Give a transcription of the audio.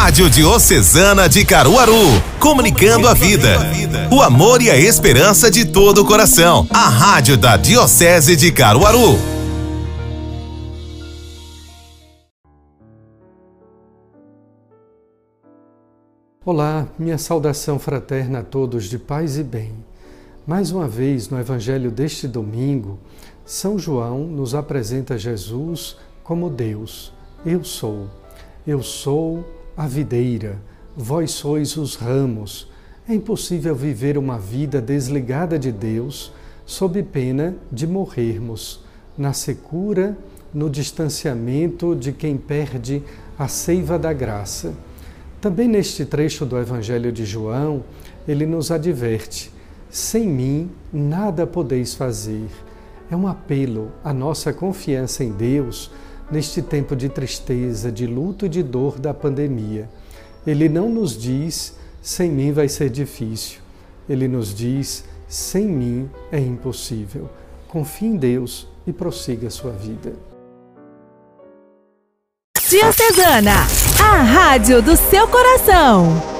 Rádio Diocesana de Caruaru, comunicando a vida, o amor e a esperança de todo o coração. A Rádio da Diocese de Caruaru. Olá, minha saudação fraterna a todos de paz e bem. Mais uma vez, no Evangelho deste domingo, São João nos apresenta Jesus como Deus. Eu sou. Eu sou a videira, vós sois os ramos. É impossível viver uma vida desligada de Deus sob pena de morrermos na secura, no distanciamento de quem perde a seiva da graça. Também neste trecho do Evangelho de João, ele nos adverte: sem mim nada podeis fazer. É um apelo à nossa confiança em Deus neste tempo de tristeza, de luto e de dor da pandemia. Ele não nos diz: sem mim vai ser difícil. Ele nos diz: sem mim é impossível. Confie em Deus e prossiga a sua vida. Diocesana, a rádio do seu coração.